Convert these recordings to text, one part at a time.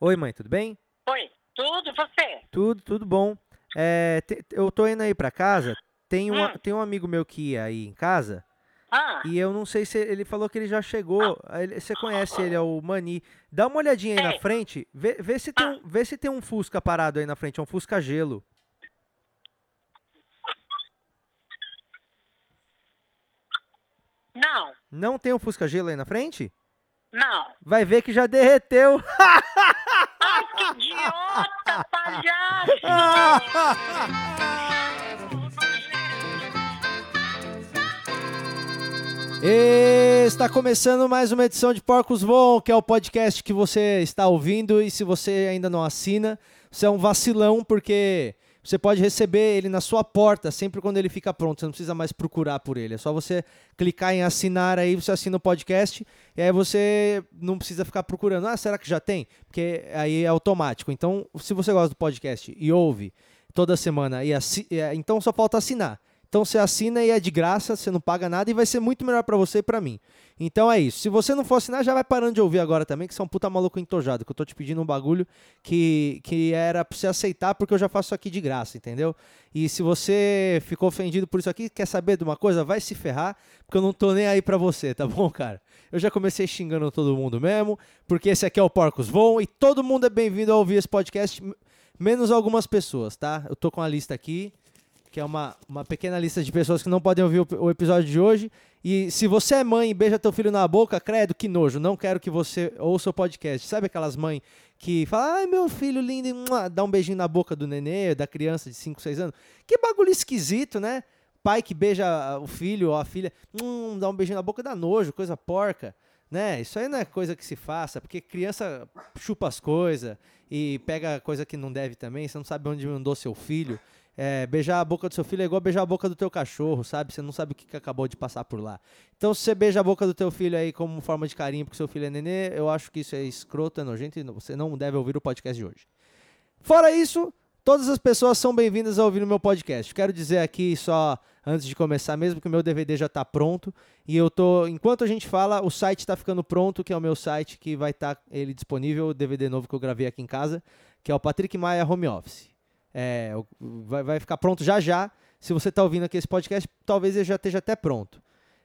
Oi, mãe, tudo bem? Oi, tudo você? Tudo, tudo bom. É, te- eu tô indo aí pra casa. Tem, uma, Hum. tem um amigo meu que ia aí em casa. Ah, E eu não sei se ele falou que ele já chegou. Aí ele- Você conhece ele, é o Mani. Dá uma olhadinha aí na Sei. frente. Vê, vê se tem Ah. um, vê se tem um Fusca parado aí na frente. É um Fusca gelo. não, Não tem um Fusca gelo aí na frente? não. Vai ver que já derreteu. Idiota, palhaço! Está começando mais uma edição de Porcos Voam, que é o podcast que você está ouvindo. E se você ainda não assina, você é um vacilão, porque você pode receber ele na sua porta sempre quando ele fica pronto. Você não precisa mais procurar por ele. É só você clicar em assinar aí, você assina o podcast. E aí você não precisa ficar procurando. Ah, será que já tem? Porque aí é automático. Então, se você gosta do podcast e ouve toda semana, e é, então só falta assinar. Então você assina e é de graça, você não paga nada e vai ser muito melhor pra você e pra mim. Então é isso. Se você não for assinar, já vai parando de ouvir agora também, que você é um puta maluco entojado, que eu tô te pedindo um bagulho que, que era pra você aceitar porque eu já faço aqui de graça, entendeu? E se você ficou ofendido por isso aqui, quer saber de uma coisa? Vai se ferrar, porque eu não tô nem aí pra você, tá bom, cara? Eu já comecei xingando todo mundo mesmo, porque esse aqui é o Porcos Voam e todo mundo é bem-vindo a ouvir esse podcast, menos algumas pessoas, tá? Eu tô com a lista aqui que é uma, uma pequena lista de pessoas que não podem ouvir o, o episódio de hoje. E se você é mãe e beija teu filho na boca, credo, que nojo, não quero que você ouça o podcast. Sabe aquelas mães que falam, ai meu filho lindo, e dá um beijinho na boca do nenê, da criança de 5, 6 anos? Que bagulho esquisito, né? Pai que beija o filho ou a filha, hum, dá um beijinho na boca, dá nojo, coisa porca. Né? Isso aí não é coisa que se faça, porque criança chupa as coisas e pega coisa que não deve também, você não sabe onde mandou seu filho. É, beijar a boca do seu filho é igual beijar a boca do teu cachorro, sabe? Você não sabe o que, que acabou de passar por lá. Então, se você beija a boca do teu filho aí como forma de carinho porque seu filho é nenê, eu acho que isso é escroto, é nojento e você não deve ouvir o podcast de hoje. Fora isso, todas as pessoas são bem-vindas a ouvir o meu podcast. Quero dizer aqui só antes de começar mesmo que o meu DVD já está pronto e eu tô, enquanto a gente fala, o site está ficando pronto, que é o meu site que vai estar ele disponível, o DVD novo que eu gravei aqui em casa, que é o Patrick Maia Home Office. É, o- vai, vai ficar pronto já já. Se você está ouvindo aqui esse podcast, talvez ele já esteja até pronto.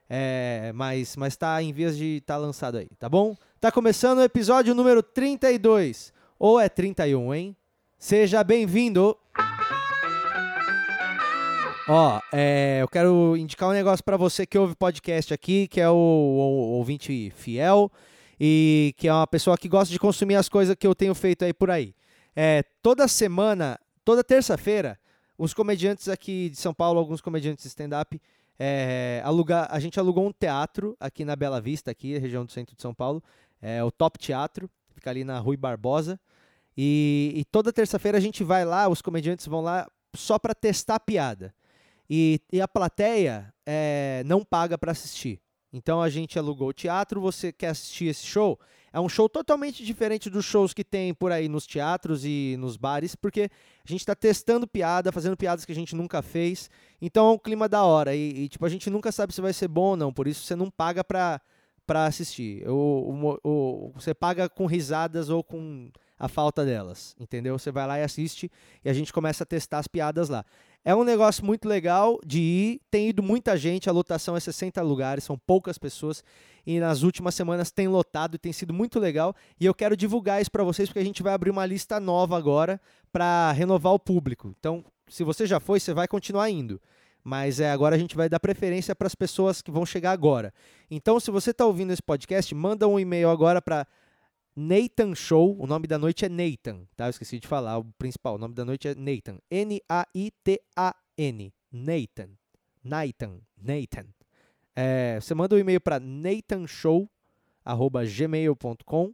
É, mas mas está em vias de estar lançado aí, tá bom? Tá começando o episódio número 32. Ou é 31, hein? Seja bem-vindo! Ó, é, eu quero indicar um negócio pra você que ouve podcast aqui, que é o, o- ouvinte fiel e que é uma pessoa que gosta de consumir as coisas que eu tenho feito aí por aí. É, toda semana, toda terça-feira, os comediantes aqui de São Paulo, alguns comediantes de stand-up, é, a gente alugou um teatro aqui na Bela Vista, aqui, região do centro de São Paulo, é o Top Teatro, fica ali na Rui Barbosa. E, e toda terça-feira a gente vai lá, os comediantes vão lá só pra testar piada. E, e a plateia é, não paga pra assistir. Então a gente alugou o teatro, você quer assistir esse show? É um show totalmente diferente dos shows que tem por aí nos teatros e nos bares, porque a gente está testando piada, fazendo piadas que a gente nunca fez. Então é um clima da hora. E, e, tipo, a gente nunca sabe se vai ser bom ou não, por isso você não paga pra, pra assistir. O, o mo- o- você paga com risadas ou com a falta delas, entendeu? Você vai lá e assiste e a gente começa a testar as piadas lá. É um negócio muito legal de ir, tem ido muita gente, a lotação é 60 lugares, são poucas pessoas e nas últimas semanas tem lotado e tem sido muito legal e eu quero divulgar isso para vocês porque a gente vai abrir uma lista nova agora para renovar o público. Então, se você já foi, você vai continuar indo. Mas é, agora a gente vai dar preferência para as pessoas que vão chegar agora. Então, se você está ouvindo esse podcast, manda um e-mail agora para Nathan Show. O nome da noite é Nathan, tá? Eu esqueci de falar o principal. O nome da noite é Nathan. N-A-I-T-A-N. Nathan. Nathan. Nathan. É, você manda um e-mail para nathanshow.gmail.com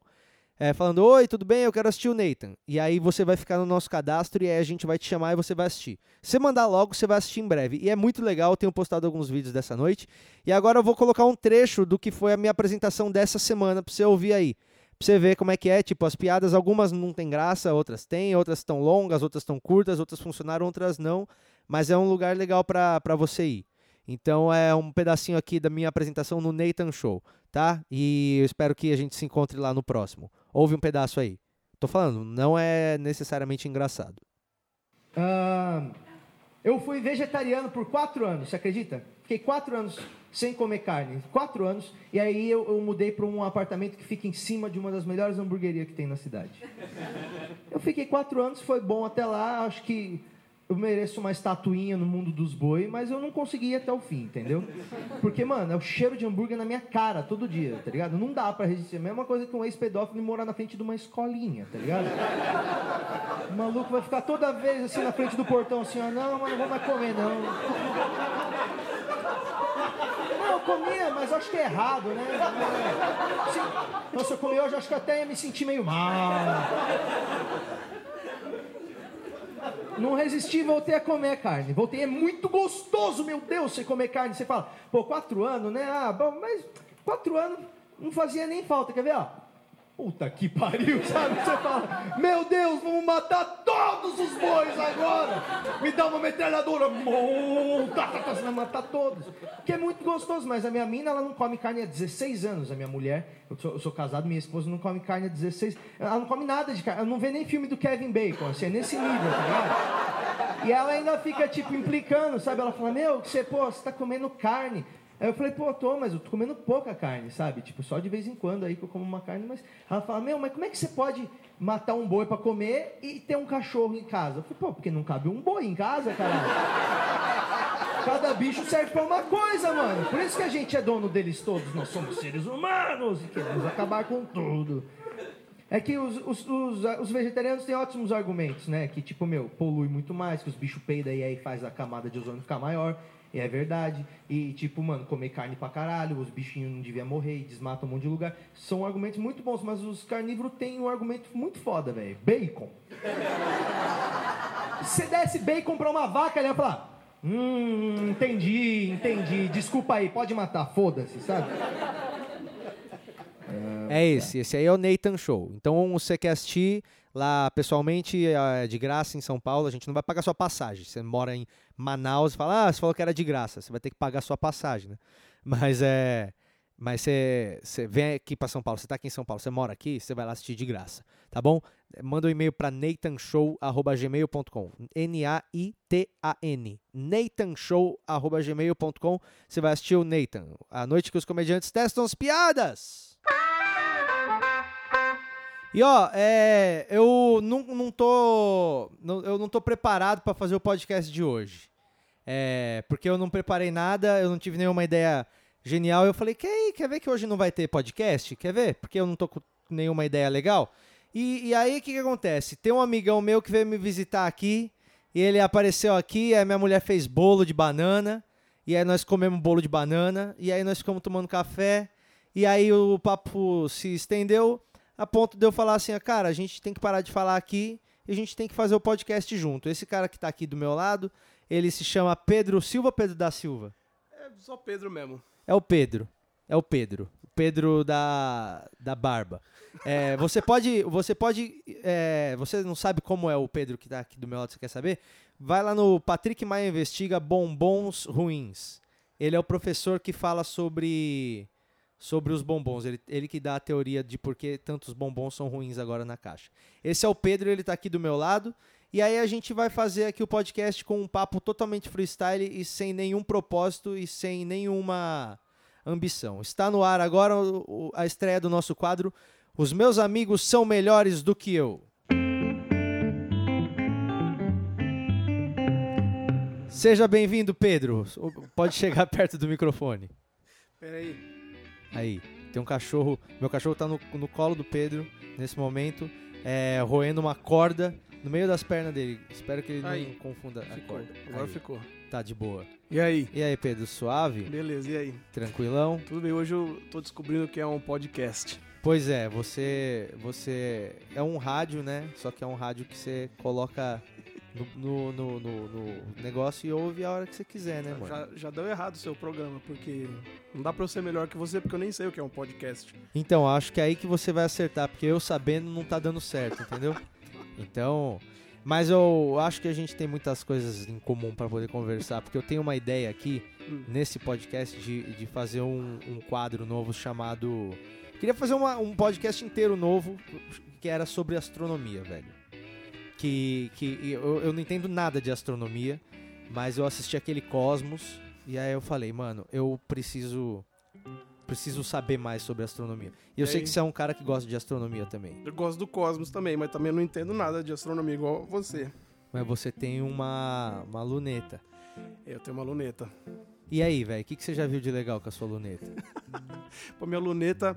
é, falando, oi, tudo bem? Eu quero assistir o Nathan. E aí você vai ficar no nosso cadastro e aí a gente vai te chamar e você vai assistir. Se mandar logo, você vai assistir em breve. E é muito legal, eu tenho postado alguns vídeos dessa noite. E agora eu vou colocar um trecho do que foi a minha apresentação dessa semana pra você ouvir aí. Você ver como é que é, tipo, as piadas, algumas não tem graça, outras tem, outras estão longas, outras estão curtas, outras funcionaram, outras não. Mas é um lugar legal pra você ir. Então é um pedacinho aqui da minha apresentação no Nathan Show, tá? E eu espero que a gente se encontre lá no próximo. Ouve um pedaço aí. tô falando, não é necessariamente engraçado. Ah, eu fui vegetariano por quatro anos, você acredita? Fiquei quatro anos sem comer carne. Quatro anos. E aí eu, eu mudei para um apartamento que fica em cima de uma das melhores hamburguerias que tem na cidade. Eu fiquei quatro anos, foi bom até lá. Acho que eu mereço uma estatuinha no mundo dos boi, mas eu não consegui ir até o fim, entendeu? Porque, mano, é o cheiro de hambúrguer na minha cara todo dia, tá ligado? Não dá pra resistir. É a mesma coisa que um ex-pedófilo morar na frente de uma escolinha, tá ligado? O maluco vai ficar toda vez assim na frente do portão, assim, ó, não, mas não vou mais comer, não. Comia, mas acho que é errado, né? Sim. Nossa, eu comi hoje, acho que até ia me sentir meio mal. Não resisti voltei a comer carne. Voltei, é muito gostoso, meu Deus, você comer carne. Você fala, pô, quatro anos, né? Ah, bom, mas quatro anos não fazia nem falta, quer ver, ó? Puta que pariu, sabe? Você fala, meu Deus, vamos matar todos os bois agora! Me dá uma metralhadora, monta, você vai matar todos. Que é muito gostoso, mas a minha mina, ela não come carne há 16 anos, a minha mulher. Eu sou, eu sou casado, minha esposa não come carne há 16 Ela não come nada de carne, ela não vê nem filme do Kevin Bacon, assim, é nesse nível, tá ligado? E ela ainda fica, tipo, implicando, sabe? Ela fala, meu, você, pô, você tá comendo carne. Aí eu falei, pô, tô, mas eu tô comendo pouca carne, sabe? Tipo, só de vez em quando aí que eu como uma carne, mas. Ela fala, meu, mas como é que você pode matar um boi pra comer e ter um cachorro em casa? Eu falei, pô, porque não cabe um boi em casa, caralho. Cada bicho serve pra uma coisa, mano. Por isso que a gente é dono deles todos. Nós somos seres humanos e queremos acabar com tudo. É que os, os, os, os vegetarianos têm ótimos argumentos, né? Que, tipo, meu, polui muito mais, que os bichos peidam e aí faz a camada de ozônio ficar maior. E é verdade. E, tipo, mano, comer carne pra caralho, os bichinhos não deviam morrer desmatam um monte de lugar. São argumentos muito bons, mas os carnívoros têm um argumento muito foda, velho. Bacon. Se desse bacon pra uma vaca, ele ia falar. Hum, entendi, entendi. Desculpa aí, pode matar, foda-se, sabe? É esse, esse aí é o Nathan Show. Então você quer assistir lá pessoalmente, é de graça em São Paulo, a gente não vai pagar sua passagem. Você mora em Manaus e fala, ah, você falou que era de graça, você vai ter que pagar sua passagem, né? Mas é. Mas você, você vem aqui para São Paulo, você está aqui em São Paulo, você mora aqui, você vai lá assistir de graça, tá bom? Manda um e-mail para nathanshow@gmail.com. N-A-I-T-A-N. nathanshow@gmail.com. Você vai assistir o Nathan, a noite que os comediantes testam as piadas. E ó, é, eu não, não tô. Não, eu não tô preparado para fazer o podcast de hoje. É, porque eu não preparei nada, eu não tive nenhuma ideia genial. Eu falei, quer, quer ver que hoje não vai ter podcast? Quer ver? Porque eu não tô com nenhuma ideia legal. E, e aí o que, que acontece? Tem um amigão meu que veio me visitar aqui. E ele apareceu aqui, aí minha mulher fez bolo de banana. E aí nós comemos bolo de banana. E aí nós ficamos tomando café. E aí o papo se estendeu a ponto de eu falar assim, cara, a gente tem que parar de falar aqui e a gente tem que fazer o podcast junto. Esse cara que está aqui do meu lado, ele se chama Pedro Silva Pedro da Silva? É só Pedro mesmo. É o Pedro. É o Pedro. O Pedro da, da barba. É, você pode. Você pode. É, você não sabe como é o Pedro que está aqui do meu lado, você quer saber? Vai lá no Patrick Maia Investiga Bombons Ruins. Ele é o professor que fala sobre sobre os bombons. Ele, ele que dá a teoria de por que tantos bombons são ruins agora na caixa. Esse é o Pedro, ele está aqui do meu lado. E aí a gente vai fazer aqui o podcast com um papo totalmente freestyle e sem nenhum propósito e sem nenhuma ambição. Está no ar agora a estreia do nosso quadro Os meus amigos são melhores do que eu. Seja bem-vindo, Pedro. Pode chegar perto do microfone. Peraí. Aí, tem um cachorro. Meu cachorro tá no, no colo do Pedro nesse momento, é, roendo uma corda no meio das pernas dele. Espero que ele Aí. não confunda a Ficou. corda. Agora Aí, ficou. Tá de boa. E aí? E aí, Pedro, suave? Beleza, e aí? Tranquilão? Tudo bem, hoje eu tô descobrindo que é um podcast. Pois é, você você é um rádio, né? Só que é um rádio que você coloca no, no, no, no- negócio e ouve a hora que você quiser, né, mano? Já, já deu errado o seu programa, porque não dá pra eu ser melhor que você, porque eu nem sei o que é um podcast. Então, acho que é aí que você vai acertar, porque eu sabendo não tá dando certo, entendeu? Então, mas eu acho que a gente tem muitas coisas em comum para poder conversar, porque eu tenho uma ideia aqui Hum. nesse podcast de, de fazer um, um quadro novo chamado. Queria fazer uma- um podcast inteiro novo que era sobre astronomia, velho. Que, que eu, eu não entendo nada de astronomia, mas eu assisti aquele Cosmos e aí eu falei, mano, eu preciso preciso saber mais sobre astronomia. E eu E sei aí? que você é um cara que gosta de astronomia também. Eu gosto do Cosmos também, mas também não entendo nada de astronomia igual você. Mas você tem uma, uma luneta. Eu tenho uma luneta. E aí, velho, o que, que você já viu de legal com a sua luneta? Pô, minha luneta,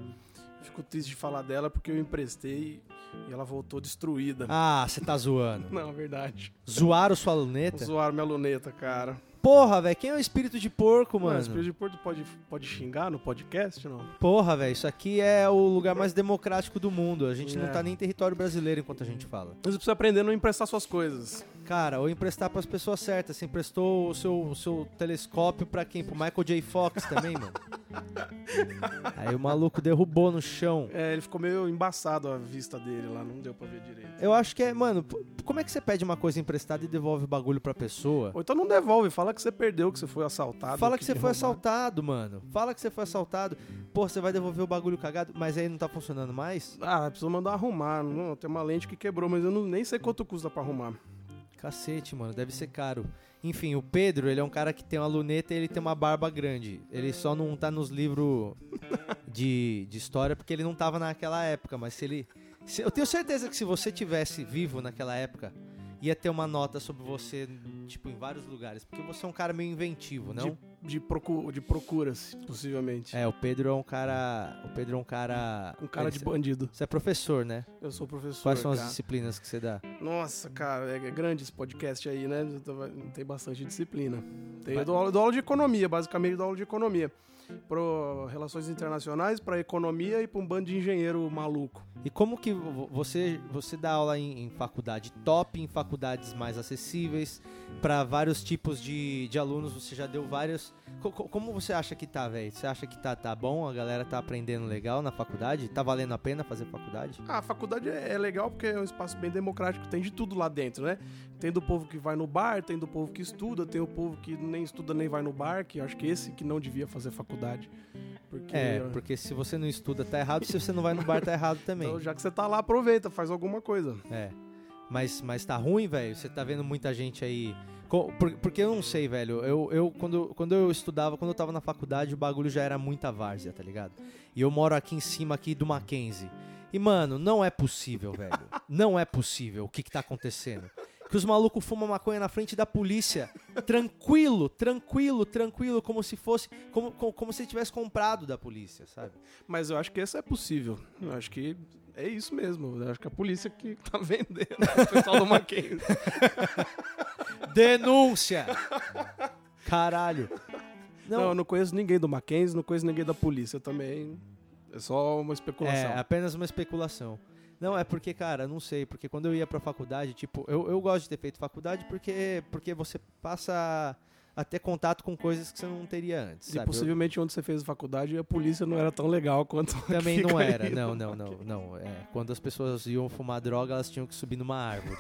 fico triste de falar dela porque eu emprestei e ela voltou destruída. Ah, você tá zoando. Não, é verdade. Zoaram sua luneta? Zoaram minha luneta, cara. Porra, velho, quem é o espírito de porco, Mano, mano? esse Espírito de Porto pode, pode xingar no podcast, não? Porra, velho, isso aqui é o lugar mais democrático do mundo. A gente não É. tá nem em território brasileiro enquanto a gente fala. Mas você precisa aprender a não emprestar suas coisas. Cara, ou emprestar pras pessoas certas. Você emprestou o seu, o seu telescópio pra quem? Pro Michael J. Fox também, mano? Aí o maluco derrubou no chão. É, ele ficou meio embaçado a vista dele lá, não deu pra ver direito. Eu acho que é, mano, como é que você pede uma coisa emprestada e devolve o bagulho pra pessoa? Ou então não devolve, fala que você perdeu, que você foi assaltado. Fala que você foi roubaram. assaltado, mano. Fala que você foi assaltado. Pô, você vai devolver o bagulho cagado, mas aí não tá funcionando mais? Ah, precisa mandar arrumar. Não, tem uma lente que quebrou, mas eu não, nem sei quanto custa pra arrumar. Cacete, mano, deve ser caro. Enfim, o Pedro, ele é um cara que tem uma luneta e ele tem uma barba grande. Ele só não tá nos livros de, de história porque ele não tava naquela época, mas se ele. se- eu tenho certeza que se você tivesse vivo naquela época, ia ter uma nota sobre você, tipo, em vários lugares. Porque você é um cara meio inventivo, não? De, procu de procuras, possivelmente. É, o Pedro é um cara. O Pedro é um cara. Com cara de bandido. Você é professor, né? Eu sou professor. Quais são as cara. disciplinas que você dá? Nossa, cara, é é grande esse podcast aí, né? Tem bastante disciplina. Tem, eu dou aula, dou aula de economia, basicamente dou aula de economia. Pro relações internacionais, pra economia e pra um bando de engenheiro maluco. E como que vo- você você dá aula em, em faculdade top, em faculdades mais acessíveis, para vários tipos de, de alunos? Você já deu vários. Co- co- como você acha que tá, velho? Você acha que tá, tá bom? A galera tá aprendendo legal na faculdade? Tá valendo a pena fazer faculdade? Ah, a faculdade é é legal porque é um espaço bem democrático, tem de tudo lá dentro, né? Tem do povo que vai no bar, tem do povo que estuda, tem o povo que nem estuda nem vai no bar, que eu acho que esse que não devia fazer faculdade. Porque, É, porque se você não estuda tá errado, se você não vai no bar tá errado também. então, já que você tá lá, aproveita, faz alguma coisa. É. Mas, mas tá ruim, velho? Você tá vendo muita gente aí. Porque eu não sei, velho. Eu, eu quando, quando eu estudava, quando eu tava na faculdade, o bagulho já era muita várzea, tá ligado? E eu moro aqui em cima aqui do Mackenzie. E, mano, não é possível, velho. Não é possível o que, que tá acontecendo. Que os malucos fumam maconha na frente da polícia. Tranquilo, tranquilo, tranquilo, como se fosse. Como, como, como se tivesse comprado da polícia, sabe? Mas eu acho que isso é possível. Eu acho que é isso mesmo. Acho que a polícia que tá vendendo o pessoal do Mackenzie. Denúncia! Caralho. Não, eu não conheço ninguém do Mackenzie, não conheço ninguém da polícia também. É só uma especulação. É, apenas uma especulação. Não, é porque, cara, não sei, porque quando eu ia pra faculdade, tipo, eu, eu gosto de ter feito faculdade porque, porque você passa a ter contato com coisas que você não teria antes, E sabe? Possivelmente onde você fez a faculdade a polícia não era tão legal quanto também não era, não, não, não, não. É, quando as pessoas iam fumar droga, elas tinham que subir numa árvore.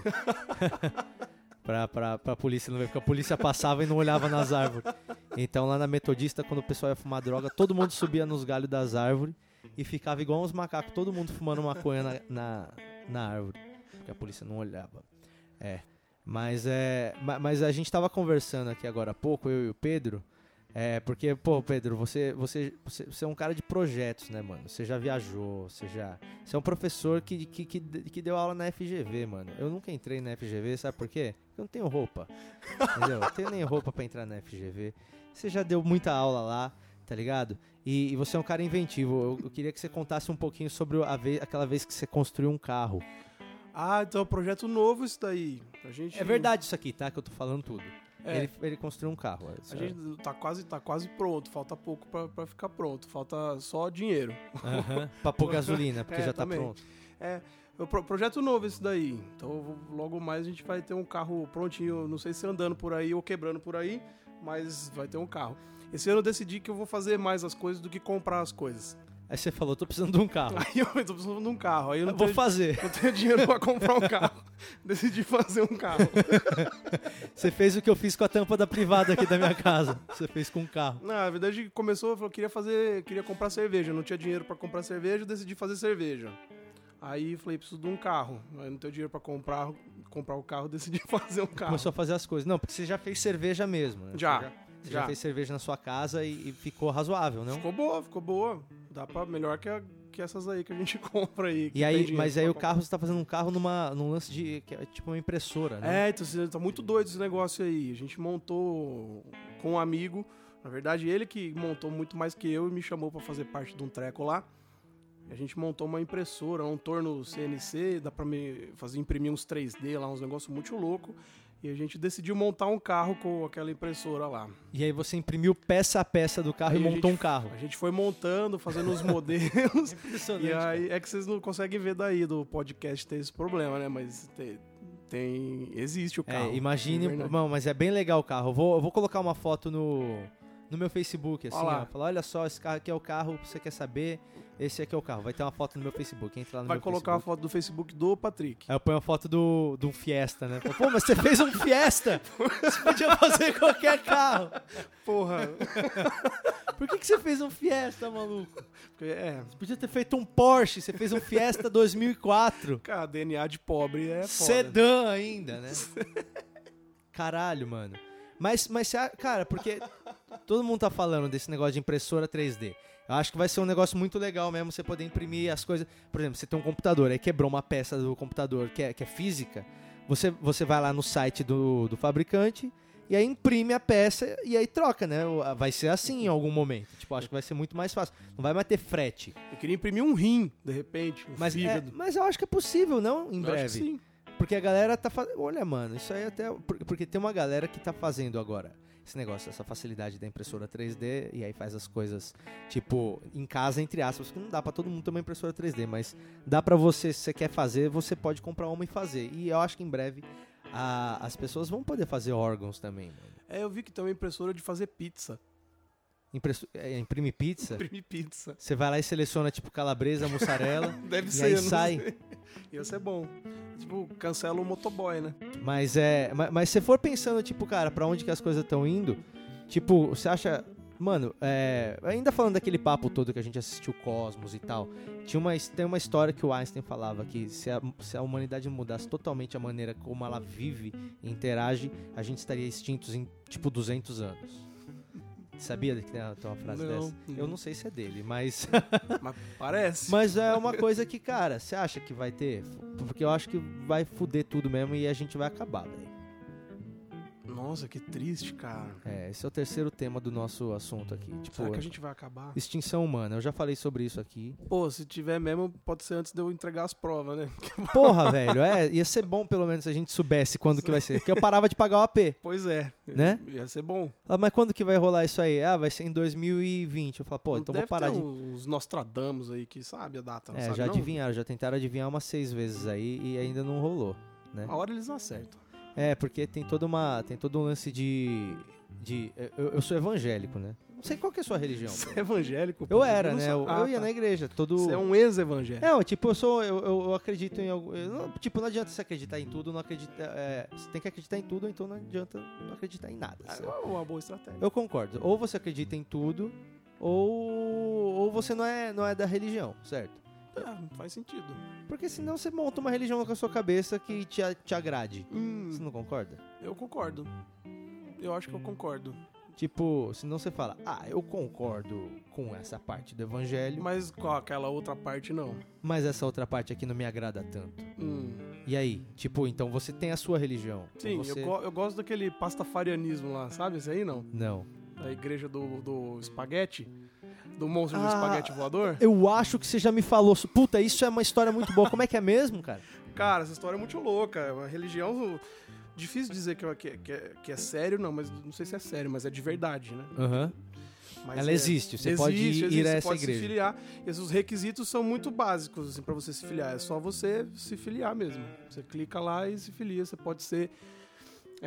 pra, pra, pra polícia não ver, porque a polícia passava e não olhava nas árvores. Então lá na Metodista, quando o pessoal ia fumar droga, todo mundo subia nos galhos das árvores e ficava igual uns macacos, todo mundo fumando maconha na, na, na árvore. Porque a polícia não olhava. É. Mas é. ma- Mas a gente tava conversando aqui agora há pouco, eu e o Pedro. É, porque, pô, Pedro, você, você, você, você é um cara de projetos, né, mano? Você já viajou, você já. Você é um professor que, que, que, que deu aula na FGV, mano. Eu nunca entrei na FGV, sabe por quê? Porque eu não tenho roupa. Entendeu? Eu tenho nem roupa pra entrar na FGV. Você já deu muita aula lá, tá ligado? E, e você é um cara inventivo. Eu, eu queria que você contasse um pouquinho sobre a vez, aquela vez que você construiu um carro. Ah, então é um projeto novo isso daí. A gente, É verdade isso aqui, tá? Que eu tô falando tudo. É. Ele, ele construiu um carro. A gente tá quase, tá quase pronto, falta pouco pra, pra ficar pronto, falta só dinheiro. Aham, pra pôr gasolina, porque É, já tá também. pronto. É, é pro- projeto novo esse daí. Então logo mais a gente vai ter um carro prontinho, não sei se andando por aí ou quebrando por aí, mas vai ter um carro. Esse ano eu decidi que eu vou fazer mais as coisas do que comprar as coisas. Aí você falou, tô precisando de um carro. Aí eu tô precisando de um carro, aí eu Eu não vou tenho, fazer. não tenho dinheiro pra comprar um carro. Decidi fazer um carro. Você fez o que eu fiz com a tampa da privada aqui da minha casa. Você fez com um carro. Na verdade, começou, eu falei, queria fazer, queria comprar cerveja, não tinha dinheiro pra comprar cerveja, eu decidi fazer cerveja. Aí falei, preciso de um carro. Aí não tenho dinheiro pra comprar, comprar o carro, decidi fazer um carro. Começou a fazer as coisas. Não, porque você já fez cerveja mesmo, né? Já, Você já, já fez cerveja na sua casa e, e ficou razoável, não? Ficou boa, ficou boa. Dá pra melhor que, a- que essas aí que a gente compra aí. E aí, mas aí o comprar. carro, você tá fazendo um carro numa, num lance de. que é tipo uma impressora, né? É, então tá muito doido esse negócio aí. A gente montou com um amigo. Na verdade, ele que montou muito mais que eu e me chamou pra fazer parte de um treco lá. A gente montou uma impressora, um torno CNC, dá pra me fazer imprimir uns 3D lá, uns negócios muito louco. E a gente decidiu montar um carro com aquela impressora lá. E aí você imprimiu peça a peça do carro Aí e montou gente- um carro. A gente foi montando, fazendo os modelos. Impressionante. e aí é que vocês não conseguem ver daí do podcast ter esse problema, né? Mas tem. tem- existe o carro. É, imagine. é não, mas é bem legal o carro. Eu vou, eu vou colocar uma foto no, no meu Facebook, assim, ó. Falar, olha só, esse carro aqui é o carro, você quer saber? Esse aqui é o carro. Vai ter uma foto no meu Facebook. Entra lá no Vai meu colocar a Facebook. foto do Facebook do Patrick. Aí eu ponho a foto do, do Fiesta, né? Pô, mas você fez um Fiesta! Você podia fazer qualquer carro. Porra. Por que, que você fez um Fiesta, maluco? Porque, é, Você podia ter feito um Porsche. Você fez um Fiesta 2004. cara, DNA de pobre é foda. Sedã ainda, né? Caralho, mano. Mas, mas, a- cara, porque todo mundo tá falando desse negócio de impressora 3D. Eu acho que vai ser um negócio muito legal mesmo você poder imprimir as coisas. Por exemplo, você tem um computador, aí quebrou uma peça do computador que é, que é física. Você, você vai lá no site do, do fabricante e aí imprime a peça e aí troca, né? Vai ser assim em algum momento. Tipo, acho que vai ser muito mais fácil. Não vai mais ter frete. Eu queria imprimir um rim, de repente, um Mas, é, mas eu acho que é possível, não? Em Eu breve. sim. Porque a galera tá fazendo. Olha, mano, isso aí até. por- Porque tem uma galera que tá fazendo agora esse negócio, essa facilidade da impressora 3D, e aí faz as coisas, tipo, em casa, entre aspas, que não dá pra todo mundo ter uma impressora 3D, mas dá pra você, se você quer fazer, você pode comprar uma e fazer. E eu acho que em breve a- as pessoas vão poder fazer órgãos também, mano. É, eu vi que tem uma impressora de fazer pizza. Impresso- é, imprime pizza, Imprimir pizza. você vai lá e seleciona, tipo, calabresa, mussarela, Deve e ser, não sai. Ia ser bom. Tipo, cancela o motoboy, né? Mas é. Mas, mas se for pensando, tipo, cara, pra onde que as coisas estão indo, tipo, você acha. Mano, é, ainda falando daquele papo todo que a gente assistiu Cosmos e tal, tinha uma, tem uma história que o Einstein falava que se a, se a humanidade mudasse totalmente a maneira como ela vive e interage, a gente estaria extintos em, tipo, 200 anos. Sabia que tem uma, tem uma frase Não, dessa? não. Eu não sei se é dele, mas. Mas parece. Mas é uma coisa que, cara, você acha que vai ter? Porque eu acho que vai fuder tudo mesmo e a gente vai acabar, velho. Nossa, que triste, cara. É, esse é o terceiro tema do nosso assunto aqui. Tipo, Será que a gente vai acabar? extinção humana. Eu já falei sobre isso aqui. Pô, se tiver mesmo, pode ser antes de eu entregar as provas, né? Porra, velho, é, ia ser bom pelo menos se a gente soubesse quando que vai ser. Porque eu parava de pagar o AP, Pois é. né? Ia ser bom. Ah, mas quando que vai rolar isso aí? Ah, vai ser em 2020. Eu falo, pô, Não então vou parar ter de. uns Nostradamus aí que sabe a data, não É, sabe já não? adivinharam, já tentaram adivinhar umas seis vezes aí e ainda não rolou, né? A hora eles acertam. É, porque tem toda uma. Tem todo um lance de. de eu, eu sou evangélico, né? Não sei qual que é a sua religião. Você é evangélico? Eu era, né? Eu, Ah, eu ia tá. na igreja, todo. Você é um ex-evangélico. É, tipo, eu sou. Eu, eu, eu acredito em algo. não- tipo, não adianta você acreditar em tudo, não acredita. é, você tem que acreditar em tudo, então não adianta não acreditar em nada. É uma boa estratégia. Eu concordo. Ou você acredita em tudo, ou, ou você não é, não é da religião, certo? Ah, faz sentido. Porque senão você monta uma religião com a sua cabeça que te, te agrade. Hum, Você não concorda? eu concordo. Eu acho que eu concordo. Tipo, senão você fala, ah, eu concordo com essa parte do evangelho, mas, Mas com aquela outra parte, não. essa outra parte aqui não me agrada tanto. Hum. E aí? Tipo, então você tem a sua religião. Sim, você... eu, go- eu gosto daquele pastafarianismo lá, sabe? Esse aí não? Não. Da igreja do, do espaguete. Do monstro do Ah, espaguete voador. Eu acho que você já me falou. Puta, isso é uma história muito boa. Como é que é mesmo, cara? Cara, essa história é muito louca. É uma religião. Difícil dizer que é, que, é- que é, que é sério, não, mas não sei se é sério, mas é de verdade, né? Aham. Mas Ela é- existe, você pode ir existe, a você essa pode igreja. Se filiar. E os requisitos são muito básicos assim, para você se filiar. É só você se filiar mesmo. Você clica lá e se filia. Você pode ser.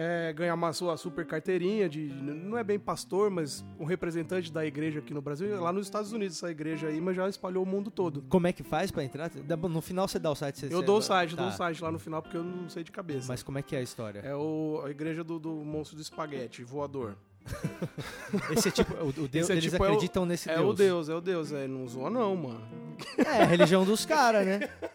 É, ganhar uma sua super carteirinha de. Não é bem pastor, mas um representante da igreja aqui no Brasil. Lá nos Estados Unidos, essa igreja aí, mas já espalhou o mundo todo. Como é que faz pra entrar? No final você dá o site. Você, Eu dou o site, tá. dou o site lá no final porque eu não sei de cabeça. Mas como é que é a história? É o, a igreja do, do monstro do espaguete, voador. Esse é tipo. O, o Deus, é eles tipo, é o- acreditam nesse é Deus. o Deus, é o Deus. É, não zoa não, mano. É a religião dos caras, né?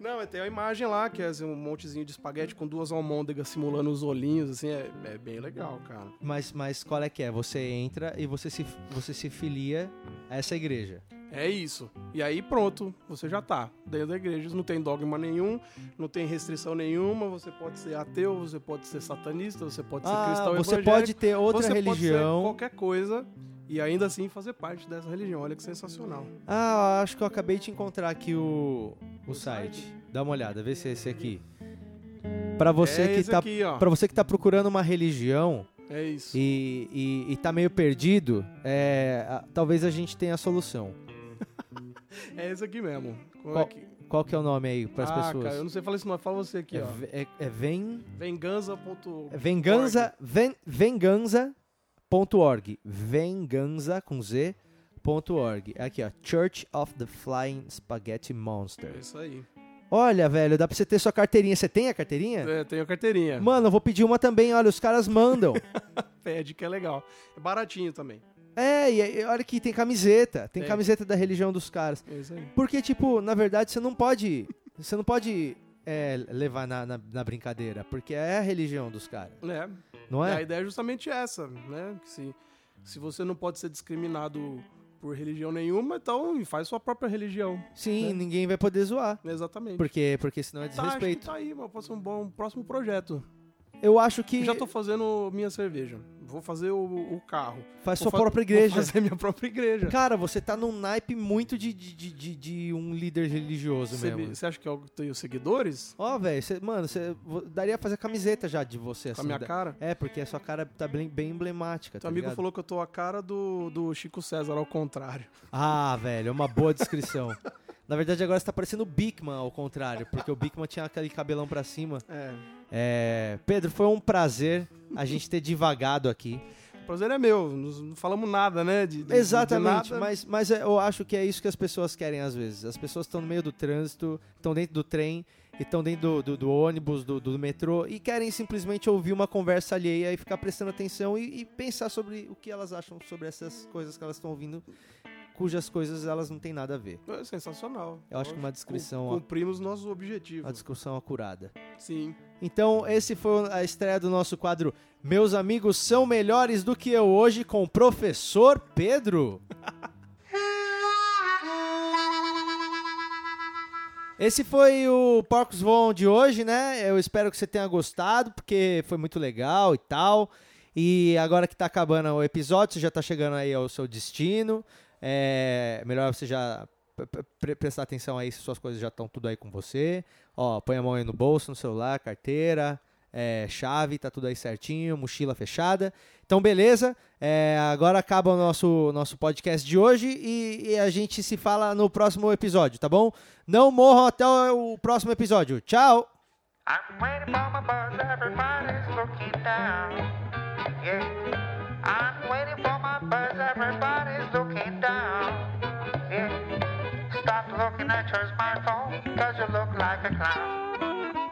Não, mas tem a imagem lá, que é assim, um montezinho de espaguete com duas almôndegas simulando os olhinhos, assim, é, é bem legal, cara. Mas, mas qual é que é? Você entra e você se, você se filia a essa igreja. É isso. E aí pronto, você já tá dentro da igreja. Não tem dogma nenhum, não tem restrição nenhuma. Você pode ser ateu, você pode ser satanista, você pode ser Ah, cristão você pode ter outra religião. Qualquer coisa e ainda assim fazer parte dessa religião. Olha que sensacional. Ah, acho que eu acabei de encontrar aqui o, o site. Dá uma olhada, vê se é esse aqui. Pra você é que tá aqui, para você que tá procurando uma religião É isso. e, e, e tá meio perdido, é, a- talvez a gente tenha a solução. É esse aqui mesmo. Qual- é que... Qual que é o nome aí pras ah, pessoas? cara, eu não sei falar isso não. Fala você aqui, é, ó. é, é vem, Venganza.org. é venganza, ven, venganza.org. Venganza com Z. Ponto .org. Aqui, ó. Church of the Flying Spaghetti Monster. É isso aí. Olha, velho, dá pra você ter sua carteirinha. Você tem a carteirinha? É, tenho a carteirinha. Mano, eu vou pedir uma também. Olha, os caras mandam. Pede que é legal. É baratinho também. é, e aí, olha que tem camiseta. Tem Tem. camiseta da religião dos caras. É isso aí. Porque, tipo, na verdade, você não pode. Você não pode é, levar na, na, na brincadeira. Porque é a religião dos caras. É. Não E a é? ideia é justamente essa, né? Que se, se você não pode ser discriminado por religião nenhuma, então faz sua própria religião. Sim, né? ninguém vai poder zoar. Exatamente. Porque, porque senão é Tá, acho que desrespeito. tá aí, mano. Pode ser um bom próximo projeto. Eu acho que Já tô fazendo minha cerveja. Vou fazer o, o carro. faz Vou sua fa- própria igreja. Vou fazer minha própria igreja. Cara, você tá num naipe muito de, de, de, de- um líder religioso Você, mesmo. você acha que eu tenho seguidores? Ó, velho, cê- mano, você daria pra fazer camiseta já de você, Com assim. a minha da- cara? É, porque a sua cara tá bem, bem emblemática, tá Teu amigo ligado? falou que eu tô a cara do, do Chico César, ao contrário. Ah, velho, é uma boa descrição. Na verdade, agora você tá parecendo o Bigman, ao contrário, porque o Bigman tinha aquele cabelão pra cima. É. É, Pedro, foi um prazer a gente ter divagado aqui. O prazer é meu. Não, falamos nada, né? De, de- de Exatamente, nada. mas, mas eu acho que é isso que as pessoas querem às vezes. As pessoas estão no meio do trânsito, estão dentro do trem, estão dentro do, do- do ônibus, do, do metrô, e querem simplesmente ouvir uma conversa alheia e ficar prestando atenção e, e pensar sobre o que elas acham sobre essas coisas que elas estão ouvindo, cujas coisas elas não têm nada a ver. É sensacional. Eu acho que uma descrição, Cumprimos nossos objetivos. uma discussão acurada. Sim. Então, esse foi a estreia do nosso quadro Meus Amigos São Melhores do que Eu Hoje com o Professor Pedro. Esse foi o Porcos Voam de hoje, né? Eu espero que você tenha gostado, porque foi muito legal e tal. E agora que tá acabando o episódio, você já tá chegando aí ao seu destino. É melhor você já pre- pre- prestar atenção aí se suas coisas já estão tudo aí com você. Ó, põe a mão aí no bolso, no celular, carteira, é, chave, tá tudo aí certinho, mochila fechada. Então, beleza. É, agora acaba o nosso, nosso podcast de hoje e, e a gente se fala no próximo episódio, tá bom? Não morram até o próximo episódio. Tchau! I'm waiting for my bus, everybody's looking down. Yeah. I'm waiting for my bus, everybody's looking down. Yeah. Stop looking at your smartphone, cause you look like a clown.